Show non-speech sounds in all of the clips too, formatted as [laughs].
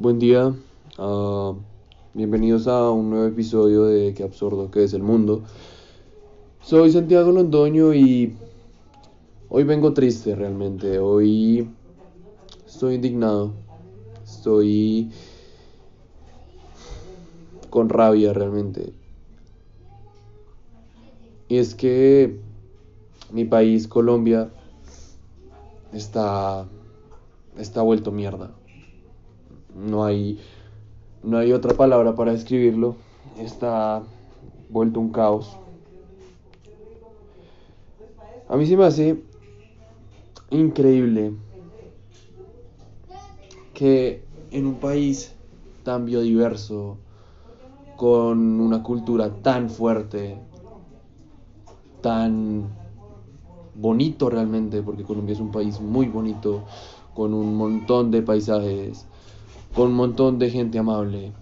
Buen día, ah, bienvenidos a un nuevo episodio de Qué absurdo que es el mundo. Soy Santiago Londoño y hoy vengo triste realmente. Hoy estoy indignado, estoy con rabia realmente. Y es que mi país, Colombia, está, está vuelto mierda. No hay, no hay otra palabra para describirlo. Está vuelto un caos. A mí se me hace increíble que en un país tan biodiverso, con una cultura tan fuerte, tan bonito realmente, porque Colombia es un país muy bonito, con un montón de paisajes, con un montón de gente amable.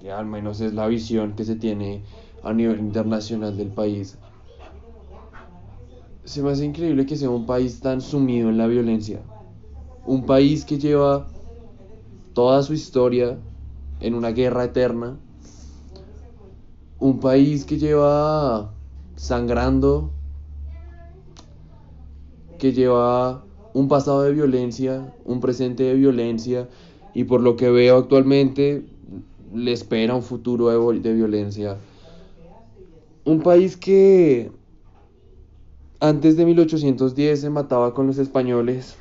Que al menos es la visión que se tiene a nivel internacional del país. Se me hace increíble que sea un país tan sumido en la violencia. Un país que lleva toda su historia en una guerra eterna. Un país que lleva sangrando, que lleva un pasado de violencia, un presente de violencia y por lo que veo actualmente le espera un futuro de, violencia. Un país que antes de 1810 se mataba con los españoles.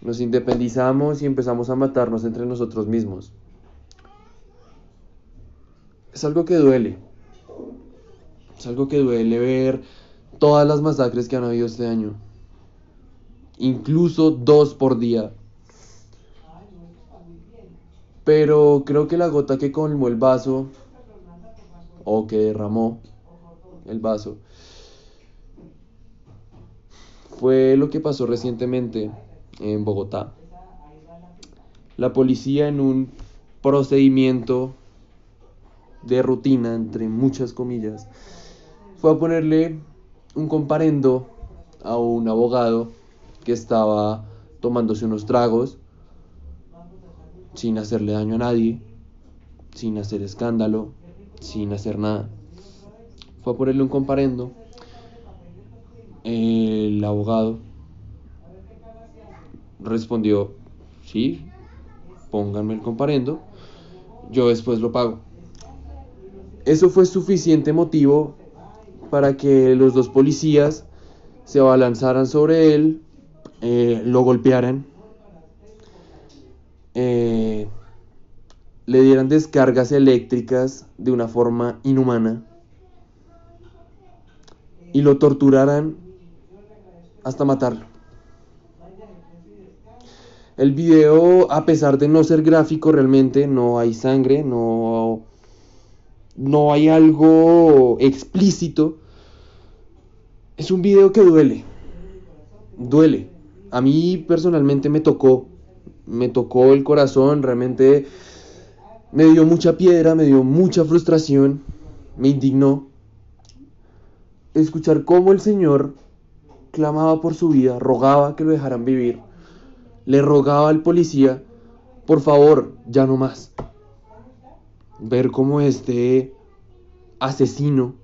Nos independizamos y empezamos a matarnos entre nosotros mismos. Es algo que duele. Es algo que duele ver todas las masacres que han habido este año. Incluso dos por día. Pero creo que la gota que colmó el vaso, o que derramó el vaso, fue lo que pasó recientemente en Bogotá. La policía en un procedimiento de rutina, entre muchas comillas, fue a ponerle un comparendo a un abogado que estaba tomándose unos tragos sin hacerle daño a nadie, sin hacer escándalo, sin hacer nada. Fue a ponerle un comparendo. El abogado respondió, sí, pónganme el comparendo, yo después lo pago. Eso fue suficiente motivo para que los dos policías se abalanzaran sobre él, eh, lo golpearan, eh, le dieran descargas eléctricas de una forma inhumana y lo torturaran hasta matarlo. El video, a pesar de no ser gráfico, realmente no hay sangre, no, no hay algo explícito. Es un video que duele. Duele. A mí personalmente me tocó. Me tocó el corazón. Realmente me dio mucha piedra, me dio mucha frustración. Me indignó. Escuchar cómo el Señor clamaba por su vida, rogaba que lo dejaran vivir. Le rogaba al policía, por favor, ya no más. Ver cómo este asesino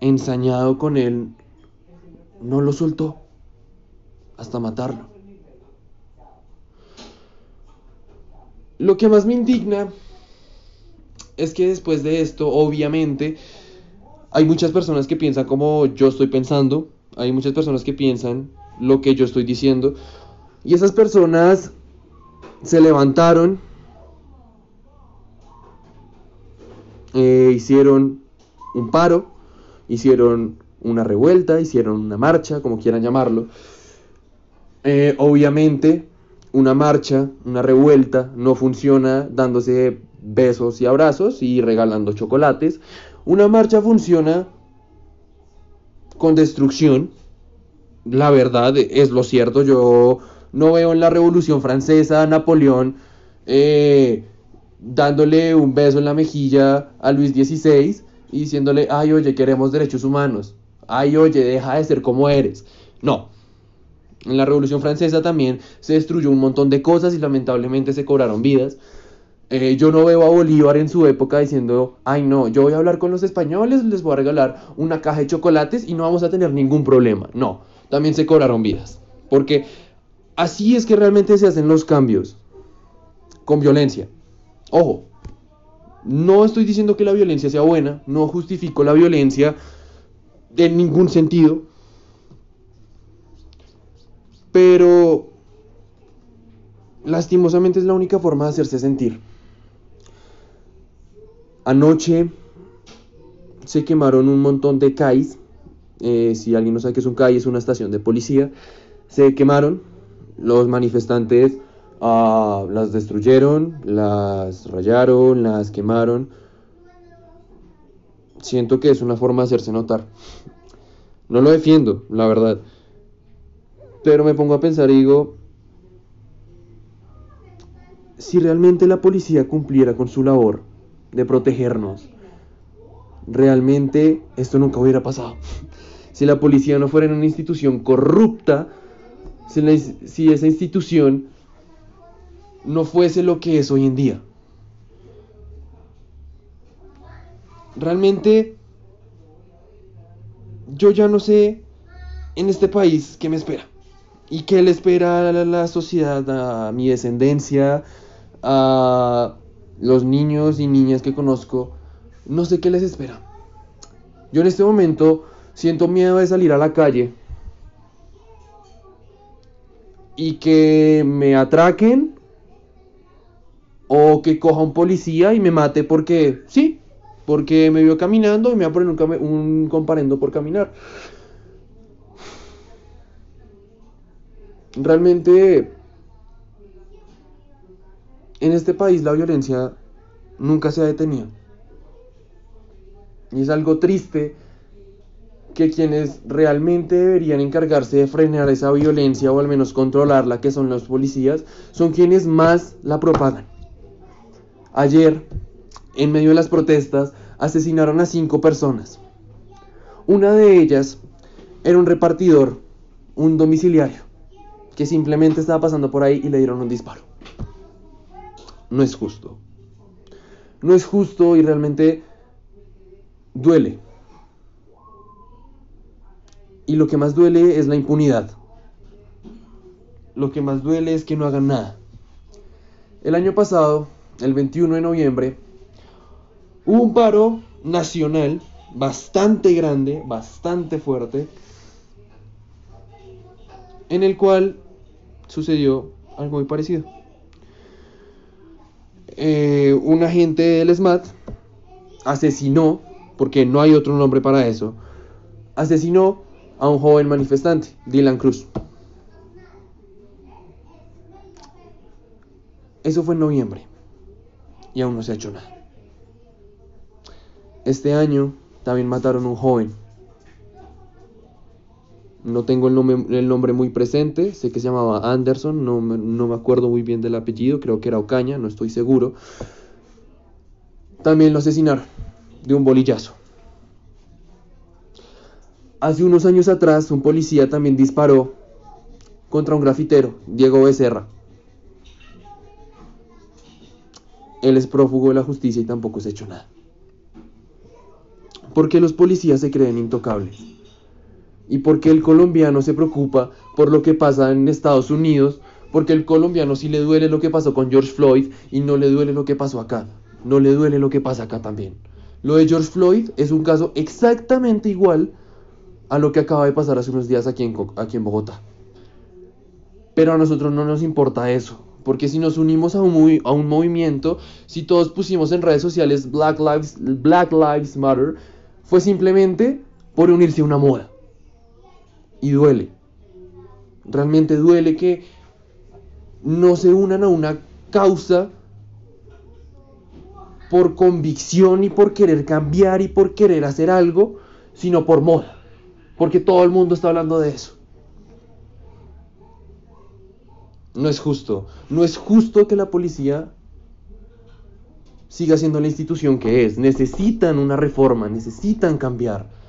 ensañado con él no lo soltó hasta matarlo. Lo que más me indigna es que después de esto, obviamente, hay muchas personas que piensan como yo estoy pensando, hay muchas personas que piensan lo que yo estoy diciendo, y esas personas se levantaron, eh, hicieron un paro, hicieron una revuelta, hicieron una marcha, como quieran llamarlo. Eh, obviamente, una marcha, una revuelta, no funciona dándose besos y abrazos y regalando chocolates. Una marcha funciona con destrucción. La verdad es lo cierto. Yo no veo en la Revolución Francesa a Napoleón eh, dándole un beso en la mejilla a Luis XVI y diciéndole, ay, oye, queremos derechos humanos ay, oye, deja de ser como eres. No, En la Revolución Francesa también se destruyó un montón de cosas y lamentablemente se cobraron vidas. Eh, yo no veo a Bolívar en su época diciendo, ay no, yo voy a hablar con los españoles, les voy a regalar una caja de chocolates y no vamos a tener ningún problema. No, también se cobraron vidas. Porque así es que realmente se hacen los cambios. Con violencia. Ojo, no estoy diciendo que la violencia sea buena, no justifico la violencia en ningún sentido. Pero lastimosamente es la única forma de hacerse sentir. Anoche se quemaron un montón de CAIs. Eh, si alguien no sabe qué es un CAI, es una estación de policía. Se quemaron. Los manifestantes ah, las destruyeron, las rayaron, las quemaron. Siento que es una forma de hacerse notar. No lo defiendo, la verdad. Pero me pongo a pensar y digo, si realmente la policía cumpliera con su labor de protegernos, realmente esto nunca hubiera pasado. [laughs] Si la policía no fuera una institución corrupta, si, si esa institución no fuese lo que es hoy en día. Realmente yo ya no sé en este país qué me espera. ¿Y qué le espera a la sociedad, a mi descendencia, a los niños y niñas que conozco? No sé qué les espera. Yo en este momento siento miedo de salir a la calle y que me atraquen o que coja un policía y me mate porque sí, porque me vio caminando y me va a poner un, un comparendo por caminar. Realmente en este país la violencia nunca se ha detenido. Y es algo triste que quienes realmente deberían encargarse de frenar esa violencia o al menos controlarla, que son los policías, son quienes más la propagan. Ayer, en medio de las protestas, asesinaron a cinco personas. Una de ellas era un repartidor, un domiciliario que simplemente estaba pasando por ahí y le dieron un disparo. No es justo. No es justo y realmente duele. Y lo que más duele es la impunidad. Lo que más duele es que no hagan nada. El año pasado, el 21 de noviembre, hubo un paro nacional bastante grande, bastante fuerte, en el cual sucedió algo muy parecido. Eh, un agente del SMAT asesinó, porque no hay otro nombre para eso, asesinó a un joven manifestante, Dylan Cruz. Eso fue en noviembre y aún no se ha hecho nada. Este año también mataron a un joven no tengo el nombre, muy presente, sé que se llamaba Anderson, no me, no me acuerdo muy bien del apellido, creo que era Ocaña, no estoy seguro. También lo asesinaron de un bolillazo. Hace unos años atrás, un policía también disparó contra un grafitero, Diego Becerra. Él es prófugo de la justicia y tampoco se ha hecho nada. ¿Por qué los policías se creen intocables? Y por qué el colombiano se preocupa por lo que pasa en Estados Unidos, porque el colombiano sí le duele lo que pasó con George Floyd y no le duele lo que pasó acá, no le duele lo que pasa acá también. Lo de George Floyd es un caso exactamente igual a lo que acaba de pasar hace unos días aquí en, aquí en Bogotá. Pero a nosotros no nos importa eso, porque si nos unimos a un, a un movimiento, si todos pusimos en redes sociales Black Lives, Black Lives Matter, fue simplemente por unirse a una moda y duele. Realmente duele que no se unan a una causa por convicción y por querer cambiar y por querer hacer algo, sino por moda. Porque todo el mundo está hablando de eso. No es justo. No es justo que la policía siga siendo la institución que es. Necesitan una reforma, necesitan cambiar.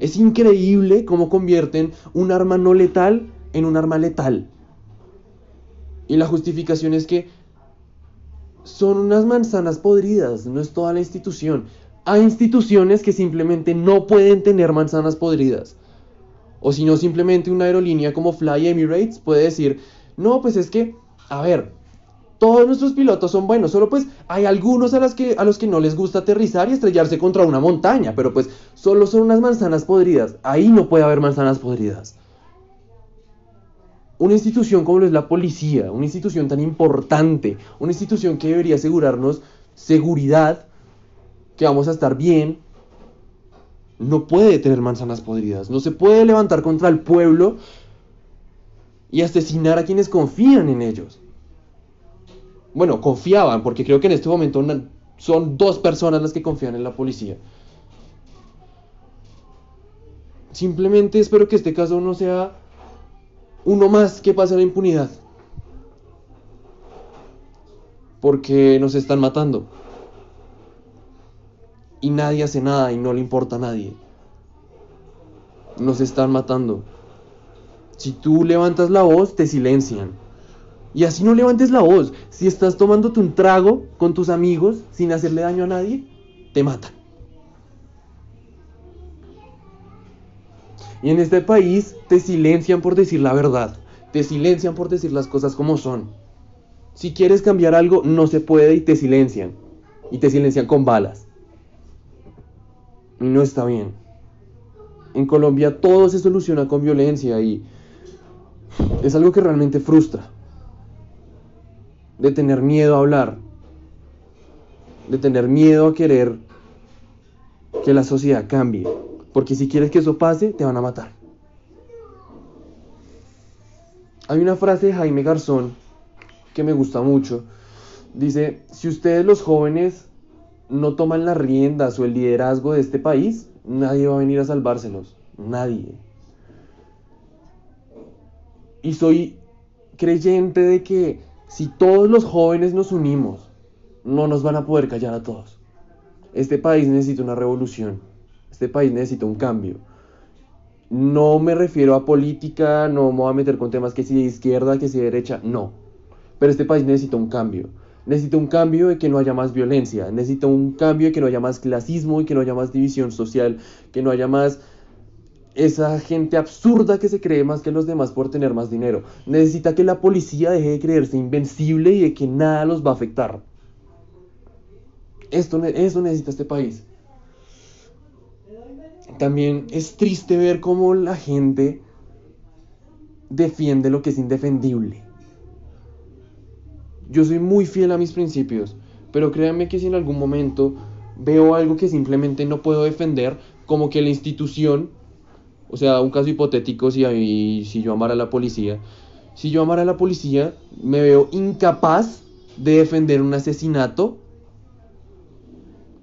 Es increíble cómo convierten un arma no letal en un arma letal. Y la justificación es que son unas manzanas podridas, no es toda la institución. Hay instituciones que simplemente no pueden tener manzanas podridas. O si no, simplemente una aerolínea como Fly Emirates puede decir, no, pues es que, a ver, todos nuestros pilotos son buenos, solo pues hay algunos a, que, a los que no les gusta aterrizar y estrellarse contra una montaña, pero pues solo son unas manzanas podridas. Ahí no puede haber manzanas podridas. Una institución como lo es la policía, una institución tan importante, una institución que debería asegurarnos seguridad, que vamos a estar bien, no puede tener manzanas podridas. No se puede levantar contra el pueblo y asesinar a quienes confían en ellos. Bueno, confiaban, porque creo que en este momento son dos personas las que confían en la policía. Simplemente espero que este caso no sea uno más que pase la impunidad. Porque nos están matando. Y nadie hace nada y no le importa a nadie. Nos están matando. Si tú levantas la voz, te silencian. Y así no levantes la voz. Si estás tomándote un trago con tus amigos sin hacerle daño a nadie, te matan. Y en este país te silencian por decir la verdad. Te silencian por decir las cosas como son. Si quieres cambiar algo, no se puede y te silencian. Y te silencian con balas. Y no está bien. En Colombia todo se soluciona con violencia y es algo que realmente frustra. De tener miedo a hablar. De tener miedo a querer que la sociedad cambie. Porque si quieres que eso pase, te van a matar. Hay una frase de Jaime Garzón que me gusta mucho. Dice, si ustedes los jóvenes no toman las riendas o el liderazgo de este país, nadie va a venir a salvárselos. Nadie. Y soy creyente de que si todos los jóvenes nos unimos, no nos van a poder callar a todos. Este país necesita una revolución. Este país necesita un cambio. No me refiero a política, no me voy a meter con temas que si de izquierda, que si de derecha, no. Pero este país necesita un cambio. Necesita un cambio de que no haya más violencia. Necesita un cambio de que no haya más clasismo y que no haya más división social. Que no haya más esa gente absurda que se cree más que los demás por tener más dinero. Necesita que la policía deje de creerse invencible y de que nada los va a afectar. Esto, eso necesita este país también es triste ver cómo la gente defiende lo que es indefendible. Yo soy muy fiel a mis principios, pero créanme que si en algún momento veo algo que simplemente no puedo defender, como que la institución, o sea, un caso hipotético, si, si yo amara a la policía, si yo amara a la policía, me veo incapaz de defender un asesinato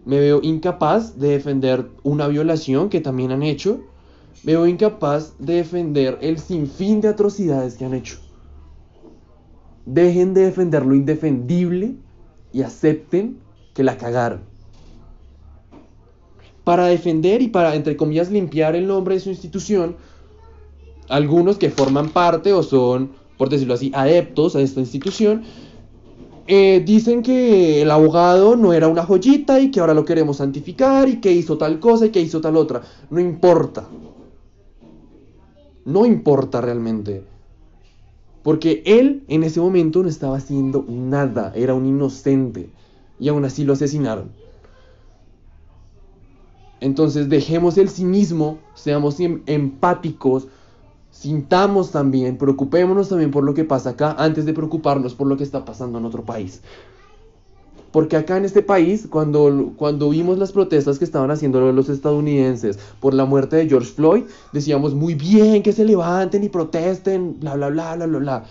me veo incapaz de defender una violación que también han hecho. Me veo incapaz de defender el sinfín de atrocidades que han hecho. Dejen de defender lo indefendible y acepten que la cagaron. Para defender y para, entre comillas, limpiar el nombre de su institución, algunos que forman parte o son, por decirlo así, adeptos a esta institución, eh, dicen que el abogado no era una joyita y que ahora lo queremos santificar y que hizo tal cosa y que hizo tal otra. No importa. No importa realmente. Porque él en ese momento no estaba haciendo nada. Era un inocente. Y aún así lo asesinaron. Entonces dejemos el cinismo, seamos em-, empáticos, sintamos también, preocupémonos también por lo que pasa acá antes de preocuparnos por lo que está pasando en otro país. Porque acá en este país, cuando, cuando vimos las protestas que estaban haciendo los estadounidenses por la muerte de George Floyd, decíamos muy bien que se levanten y protesten, bla, bla, bla, bla, bla, bla.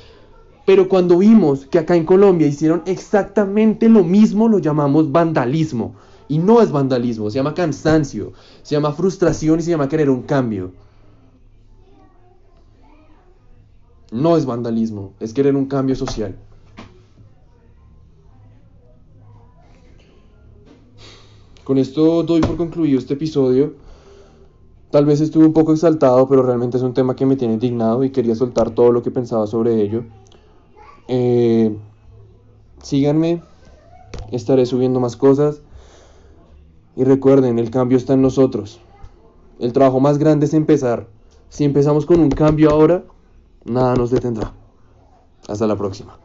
Pero cuando vimos que acá en Colombia hicieron exactamente lo mismo, lo llamamos vandalismo. Y no es vandalismo, se llama cansancio, se llama frustración y se llama querer un cambio. No es vandalismo, es querer un cambio social. Con esto doy por concluido este episodio. Tal vez estuve un poco exaltado, pero realmente es un tema que me tiene indignado y quería soltar todo lo que pensaba sobre ello. Eh, síganme, estaré subiendo más cosas. Y recuerden, el cambio está en nosotros. El trabajo más grande es empezar. Si empezamos con un cambio ahora, nada nos detendrá. Hasta la próxima.